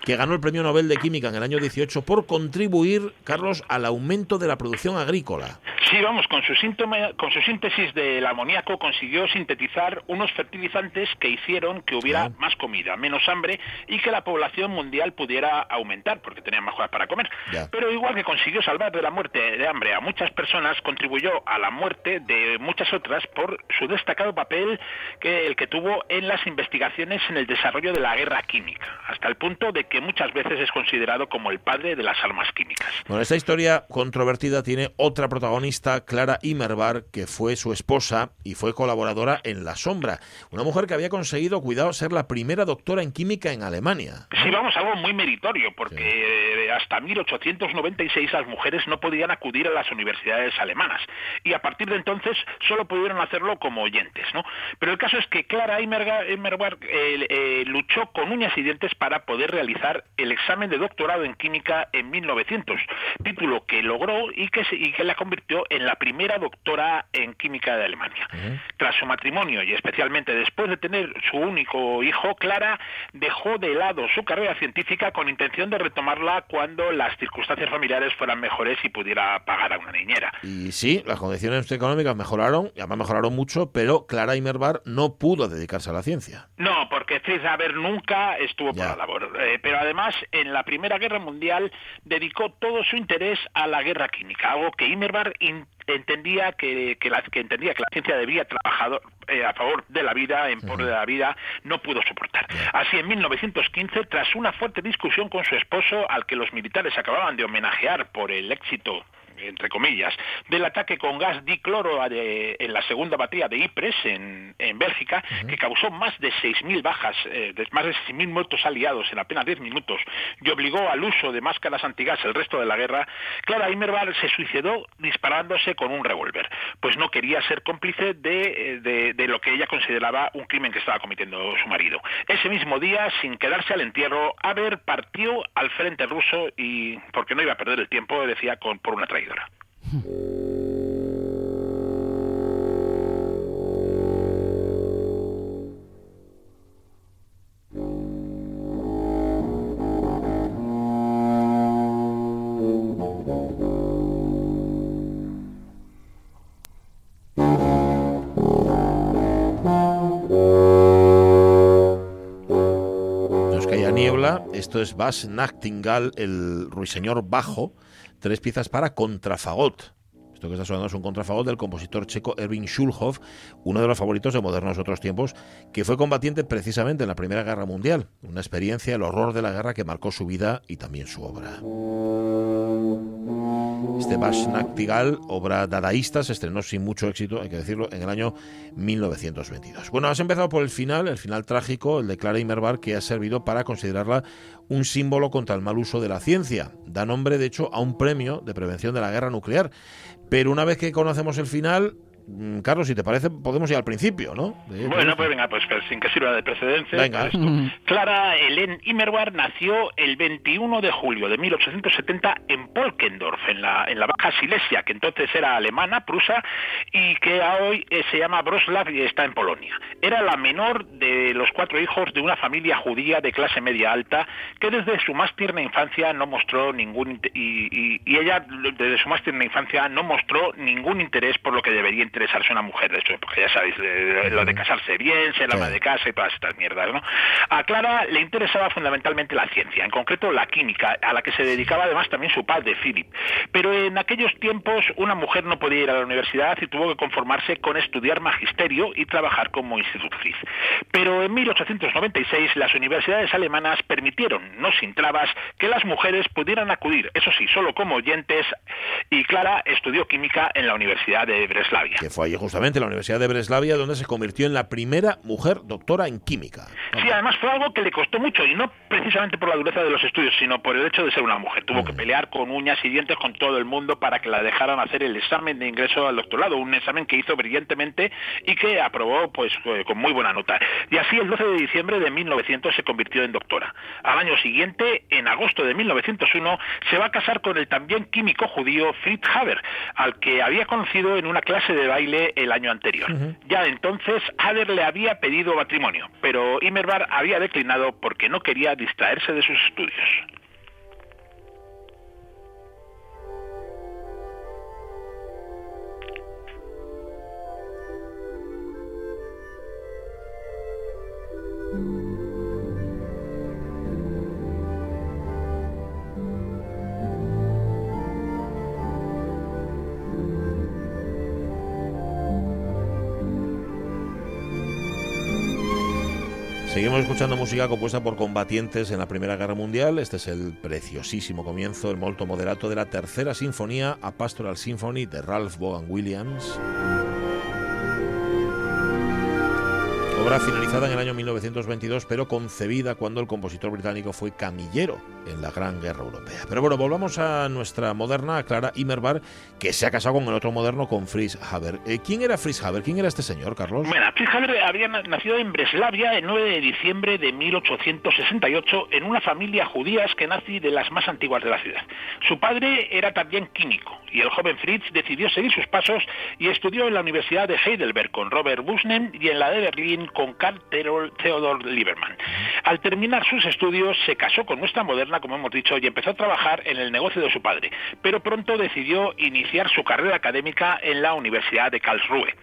que ganó el Premio Nobel de Química en el año 18 por contribuir, Carlos, al aumento de la producción agrícola. Sí, vamos, con su, síntoma, con su síntesis del amoníaco consiguió sintetizar unos fertilizantes que hicieron que hubiera más comida, menos hambre y que la población mundial pudiera aumentar porque tenían más cosas para comer. Ya. Pero igual que consiguió salvar de la muerte de hambre a muchas personas, contribuyó a la muerte de muchas otras por su destacado papel que el que tuvo en las investigaciones en el desarrollo de la guerra química, hasta el punto de que muchas veces es considerado como el padre de las armas químicas. Bueno, esta historia controvertida tiene otra protagonista, Clara Immerbar, que fue su esposa y fue colaboradora en La Sombra. Una mujer que había conseguido, cuidado, ser la primera doctora en química en Alemania. Sí, vamos, algo muy meritorio, porque eh, hasta 1896 las mujeres no podían acudir a las universidades alemanas y a partir de entonces solo pudieron hacerlo como oyentes, ¿no? Pero el caso es que Clara Immerwahr eh, eh, luchó con uñas y dientes para poder realizar el examen de doctorado en química en 1900, título que logró y que, se- y que la convirtió en la primera doctora en química de Alemania. Tras su matrimonio y especialmente después de tener su único hijo, Clara dejó de lado su carrera científica con intención de retomarla cuando las circunstancias familiares fueran mejores y pudiera pagar a una niñera. Y sí, las condiciones económicas mejoraron, y además mejoraron mucho, pero Clara Immerbar no pudo dedicarse a la ciencia. No, porque Fritz Haber nunca estuvo Ya. por la labor. Eh, pero además, en la Primera Guerra Mundial dedicó todo su interés a la guerra química, algo que Immerbar in- entendía que, que la, que entendía que la ciencia debía trabajar eh, a favor de la vida, en por de la vida, no pudo soportar. Así, en 1915, tras una fuerte discusión con su esposo, al que los militares acababan de homenajear por el éxito entre comillas, del ataque con gas dicloro de- en la segunda batalla de Ypres, en, en Bélgica, que causó más de 6.000 bajas, eh, de- más de 6.000 muertos aliados en apenas 10 minutos, y obligó al uso de máscaras antigas el resto de la guerra, Clara Immerwahr se suicidó disparándose con un revólver, pues no quería ser cómplice de, eh, de- de lo que ella consideraba un crimen que estaba cometiendo su marido. Ese mismo día, sin quedarse al entierro, Haber partió al frente ruso y, porque no iba a perder el tiempo, decía, con, por una traidora. No esto es Bas Nachtingall, el ruiseñor bajo, tres piezas para contrafagot. Esto que está sonando es un contrafagot del compositor checo Erwin Schulhoff, uno de los favoritos de modernos otros tiempos, que fue combatiente precisamente en la Primera Guerra Mundial. Una experiencia, el horror de la guerra que marcó su vida y también su obra. Este Bash Nachtigall, obra dadaísta, se estrenó sin mucho éxito, hay que decirlo, en el año 1922. Bueno, has empezado por el final, el final trágico, el de Clara Immerbar, que ha servido para considerarla un símbolo contra el mal uso de la ciencia. Da nombre, de hecho, a un premio de prevención de la guerra nuclear. Pero una vez que conocemos el final, Carlos, si te parece, podemos ir al principio, ¿no? De- Bueno, pues venga, pues, pues sin que sirva de precedente. Venga. pues esto. Clara Helen Immerwahr nació el 21 de julio de 1870 en Polkendorf, en la, en la Baja Silesia, que entonces era alemana, prusa, y que a hoy eh, se llama Wrocław y está en Polonia. Era la menor de los cuatro hijos de una familia judía de clase media alta, que desde su más tierna infancia no mostró ningún... Y, y- y ella, desde su más tierna infancia, no mostró ningún interés por lo que debería interesarse una mujer de eso, porque ya sabéis, lo de casarse bien, ser ama de casa y todas estas mierdas, ¿no? A Clara le interesaba fundamentalmente la ciencia, en concreto la química, a la que se dedicaba además también su padre, Philip. Pero en aquellos tiempos una mujer no podía ir a la universidad y tuvo que conformarse con estudiar magisterio y trabajar como institutriz. Pero en 1896 las universidades alemanas permitieron, no sin trabas, que las mujeres pudieran acudir, eso sí, solo como oyentes, y Clara estudió química en la Universidad de Breslavia. Que fue allí justamente, en la Universidad de Breslavia, donde se convirtió en la primera mujer doctora en química. Sí, además fue algo que le costó mucho y no precisamente por la dureza de los estudios, sino por el hecho de ser una mujer. Tuvo que pelear con uñas y dientes con todo el mundo para que la dejaran hacer el examen de ingreso al doctorado, un examen que hizo brillantemente y que aprobó pues eh, con muy buena nota. Y así el 12 de diciembre de 1900 se convirtió en doctora. Al año siguiente, en agosto de 1901, se va a casar con el también químico judío Fritz Haber, al que había conocido en una clase de baile el año anterior. Ya entonces Haber le había pedido matrimonio, pero Immerwahr había declinado porque no quería distraerse de sus estudios. Escuchando música compuesta por combatientes en la Primera Guerra Mundial. Este es el preciosísimo comienzo, el molto moderato de la tercera sinfonía, A Pastoral Symphony de Ralph Vaughan Williams. Obra finalizada en el año 1922, pero concebida cuando el compositor británico fue camillero en la Gran Guerra Europea. Pero bueno, volvamos a nuestra moderna, Clara Immerwahr, que se ha casado con el otro moderno, con Fritz Haber. Eh, ¿Quién era Fritz Haber? ¿Quién era este señor, Carlos? Bueno, Fritz Haber había na- nacido en Breslavia el 9 de diciembre de 1868 en una familia judía askenazi de las más antiguas de la ciudad. Su padre era también químico y el joven Fritz decidió seguir sus pasos y estudió en la Universidad de Heidelberg con Robert Busnem y en la de Berlín con Theodor Theodor Lieberman. Al terminar sus estudios se casó con nuestra moderna, como hemos dicho, y empezó a trabajar en el negocio de su padre, pero pronto decidió iniciar su carrera académica en la Universidad de Karlsruhe.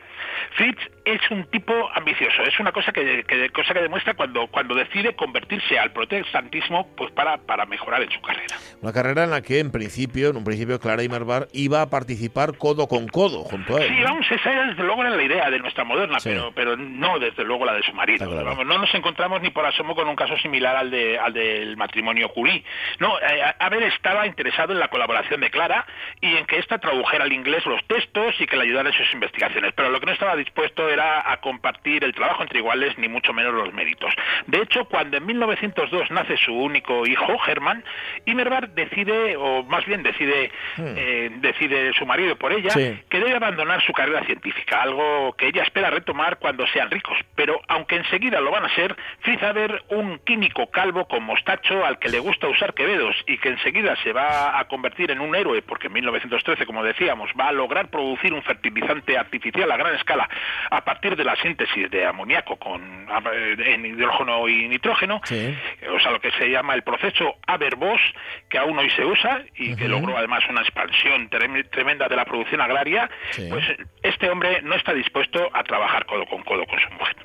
Fritz es un tipo ambicioso, es una cosa que, que- cosa que demuestra cuando, cuando decide convertirse al protestantismo pues para, para mejorar en su carrera. Una carrera en la que, en principio, en un principio, Clara Immerwahr iba a participar codo con codo junto a él. Sí, vamos, esa desde luego era la idea de nuestra moderna, Sí. pero, pero no desde luego la de su marido. Está claro. Vamos, no nos encontramos ni por asomo con un caso similar al, de, al del matrimonio Curie. No, eh, Abel estaba interesado en la colaboración de Clara y en que ésta tradujera al inglés los textos y que le ayudara en sus investigaciones, pero lo que no estaba dispuesto era a compartir el trabajo entre iguales, ni mucho menos los méritos. De hecho, cuando en 1902 nace su único hijo, Germán, Immerwahr decide, o más bien decide, eh, decide su marido por ella, Sí. que debe abandonar su carrera científica, algo que ella espera retomar cuando sean ricos. Pero aunque enseguida lo van a ser, Fritz Haber, un químico calvo con mostacho al que le gusta usar quevedos y que enseguida se va a convertir en un héroe, porque en 1913, como decíamos, va a lograr producir un fertilizante artificial a gran escala a partir de la síntesis de amoníaco con eh, en hidrógeno y nitrógeno, Sí. o sea, lo que se llama el proceso Haber-Bosch, que aún hoy se usa y que logró además una expansión trem- tremenda de la producción agraria, Sí. pues este hombre no está dispuesto a trabajar codo con codo con su mujer.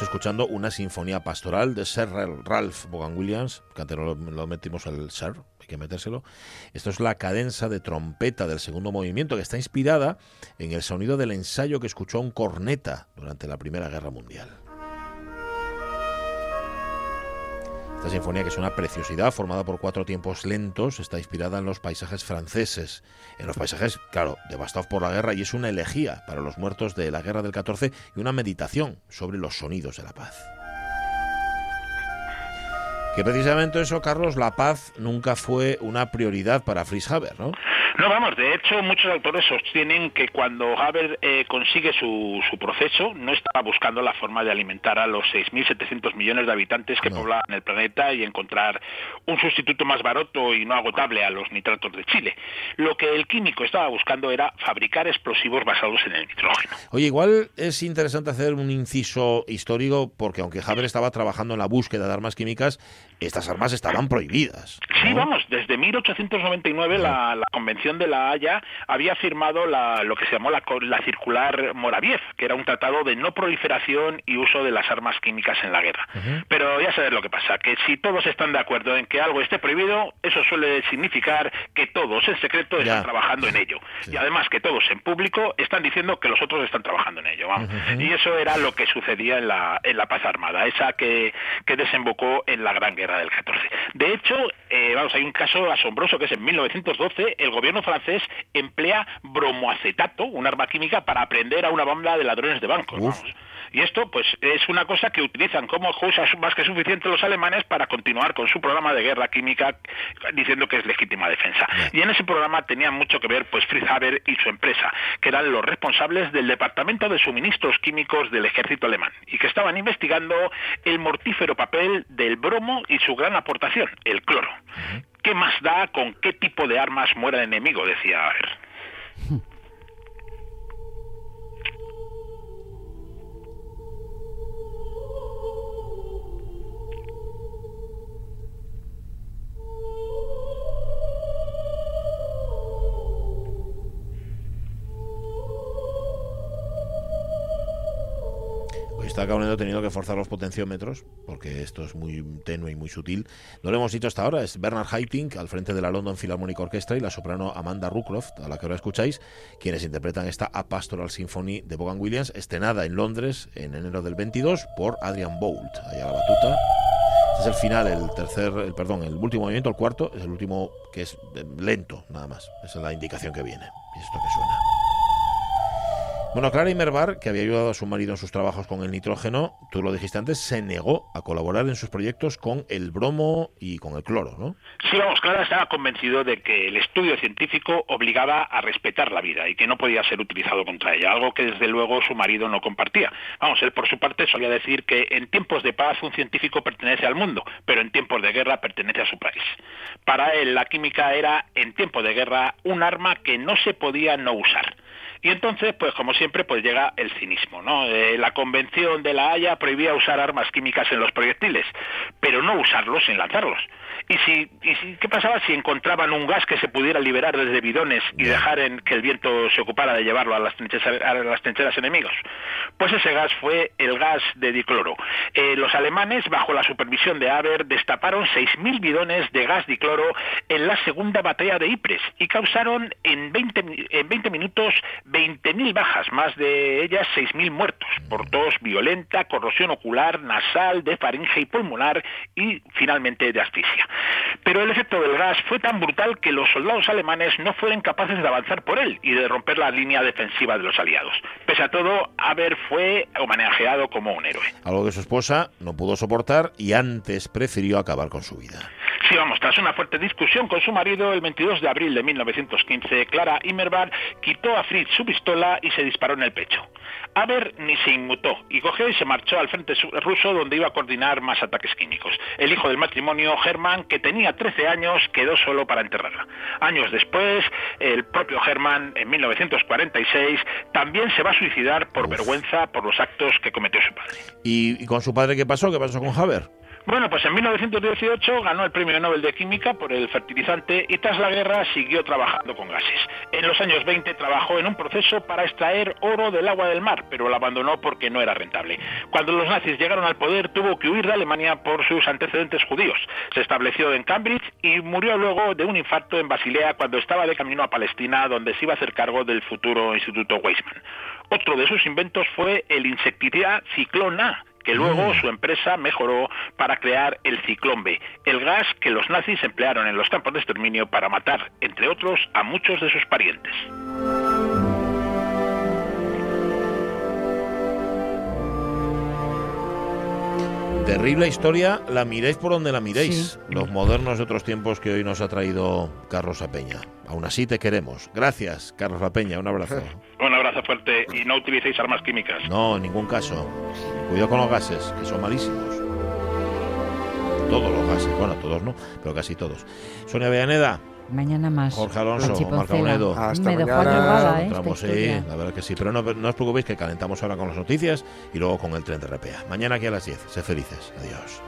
Estamos escuchando una sinfonía pastoral de Sir Ralph Vaughan Williams, que antes lo, lo metimos el Sir, hay que metérselo. Esto es la cadenza de trompeta del segundo movimiento, que está inspirada en el sonido del ensayo que escuchó un corneta durante la Primera Guerra Mundial. Esta sinfonía, que es una preciosidad formada por cuatro tiempos lentos, está inspirada en los paisajes franceses, en los paisajes, claro, devastados por la guerra, y es una elegía para los muertos de la guerra del 14 y una meditación sobre los sonidos de la paz. Que precisamente eso, Carlos, la paz nunca fue una prioridad para Fritz Haber, ¿no? No, vamos, de hecho muchos autores sostienen que cuando Haber eh, consigue su, su, proceso no estaba buscando la forma de alimentar a los 6.700 millones de habitantes que No. poblan el planeta y encontrar un sustituto más barato y no agotable a los nitratos de Chile. Lo que el químico estaba buscando era fabricar explosivos basados en el nitrógeno. Oye, igual es interesante hacer un inciso histórico porque aunque Haber estaba trabajando en la búsqueda de armas químicas, estas armas estaban prohibidas. Sí, vamos, desde 1899 la, la Convención de la Haya había firmado la- lo que se llamó la, Circular Moraviev, que era un tratado de no proliferación y uso de las armas químicas en la guerra. Pero ya sabes lo que pasa, que si todos están de acuerdo en que algo esté prohibido, eso suele significar que todos en secreto Ya. están trabajando en ello. Sí. Y además que todos en público están diciendo que los otros están trabajando en ello. vamos. Y eso era lo que sucedía en la, en la paz armada, esa que, que desembocó en la Gran Guerra del 14. De hecho, eh, vamos, hay un caso asombroso que es en 1912 el gobierno francés emplea bromoacetato, un arma química, para aprender a una banda de ladrones de bancos. Y esto, pues, es una cosa que utilizan como cosa más que suficiente los alemanes para continuar con su programa de guerra química, diciendo que es legítima defensa. Y en ese programa tenían mucho que ver, pues, Fritz Haber y su empresa, que eran los responsables del departamento de suministros químicos del ejército alemán, y que estaban investigando el mortífero papel del bromo y su gran aportación, el cloro. ¿Qué más da con qué tipo de armas muera el enemigo? Decía Haber. está Cabrero tenido que forzar los potenciómetros, porque esto es muy tenue y muy sutil. No lo hemos dicho hasta ahora, es Bernard Haitink al frente de la London Philharmonic Orchestra y la soprano Amanda Rucroft, a la que ahora escucháis, quienes interpretan esta A Pastoral Symphony de Vaughan Williams, estrenada en Londres en enero del 22 por Adrian Boult, allá la batuta. Este es el final, el tercer, el, perdón, el último movimiento, el cuarto, es el último que es lento, nada más. Esa es la indicación que viene. Y es esto que suena. Bueno, Clara Imerbar, que había ayudado a su marido en sus trabajos con el nitrógeno, tú lo dijiste antes, se negó a colaborar en sus proyectos con el bromo y con el cloro, ¿no? Sí, vamos, Clara estaba convencido de que el estudio científico obligaba a respetar la vida y que no podía ser utilizado contra ella, algo que desde luego su marido no compartía. Vamos, él por su parte solía decir que en tiempos de paz un científico pertenece al mundo, pero en tiempos de guerra pertenece a su país. Para él la química era, en tiempos de guerra, un arma que no se podía no usar. Y entonces, pues como siempre, pues llega el cinismo, ¿no? Eh, la Convención de la Haya prohibía usar armas químicas en los proyectiles, pero no usarlos sin lanzarlos. ¿Y si, y si qué pasaba si encontraban un gas que se pudiera liberar desde bidones y dejar en que el viento se ocupara de llevarlo a las trincheras, a las trincheras enemigas? Pues ese gas fue el gas de dicloro. Eh, los alemanes, bajo la supervisión de Haber, destaparon 6.000 bidones de gas dicloro en la segunda batalla de Ypres y causaron en 20, mi- en 20 minutos 20.000 bajas, más de ellas 6.000 muertos, por tos violenta, corrosión ocular, nasal, de faringe y pulmonar y finalmente de asfixia. Pero el efecto del gas fue tan brutal que los soldados alemanes no fueron capaces de avanzar por él y de romper la línea defensiva de los aliados. Pese a todo, Haber fue homenajeado como un héroe. Algo que su esposa no pudo soportar y antes prefirió acabar con su vida. Sí, vamos, tras una fuerte discusión con su marido, el 22 de abril de 1915, Clara Immerbar quitó a Fritz su pistola y se disparó en el pecho. Haber ni se inmutó y cogió y se marchó al frente ruso donde iba a coordinar más ataques químicos. El hijo del matrimonio, Hermann, que tenía 13 años, quedó solo para enterrarla. Años después, el propio Hermann, en 1946, también se va a suicidar por Uf. vergüenza por los actos que cometió su padre. ¿Y, y con su padre qué pasó? ¿Qué pasó con Haber? Bueno, pues en 1918 ganó el Premio Nobel de Química por el fertilizante y tras la guerra siguió trabajando con gases. En los años 20 trabajó en un proceso para extraer oro del agua del mar, pero lo abandonó porque no era rentable. Cuando los nazis llegaron al poder tuvo que huir de Alemania por sus antecedentes judíos. Se estableció en Cambridge y murió luego de un infarto en Basilea cuando estaba de camino a Palestina, donde se iba a hacer cargo del futuro Instituto Weizmann. Otro de sus inventos fue el insecticida Ciclón A, que luego su empresa mejoró para crear el Ciclón B, el gas que los nazis emplearon en los campos de exterminio para matar, entre otros, a muchos de sus parientes. Terrible historia, la miréis por donde la miréis. Los modernos de otros tiempos que hoy nos ha traído Carlos Apeña. Aún así te queremos. Gracias, Carlos Apeña. Un abrazo. Un abrazo fuerte y no utilicéis armas químicas. No, en ningún caso. Cuidado con los gases, que son malísimos. Todos los gases, bueno, todos no, pero casi todos. Sonia Villaneda, Mañana más. Jorge Alonso, Marca. Unedo. Hasta Me dejó mañana. ¿eh? Entramos, sí, la verdad que sí. Pero no, no os preocupéis que calentamos ahora con las noticias y luego con el tren de RPA. Mañana aquí a las 10. Sé felices. Adiós.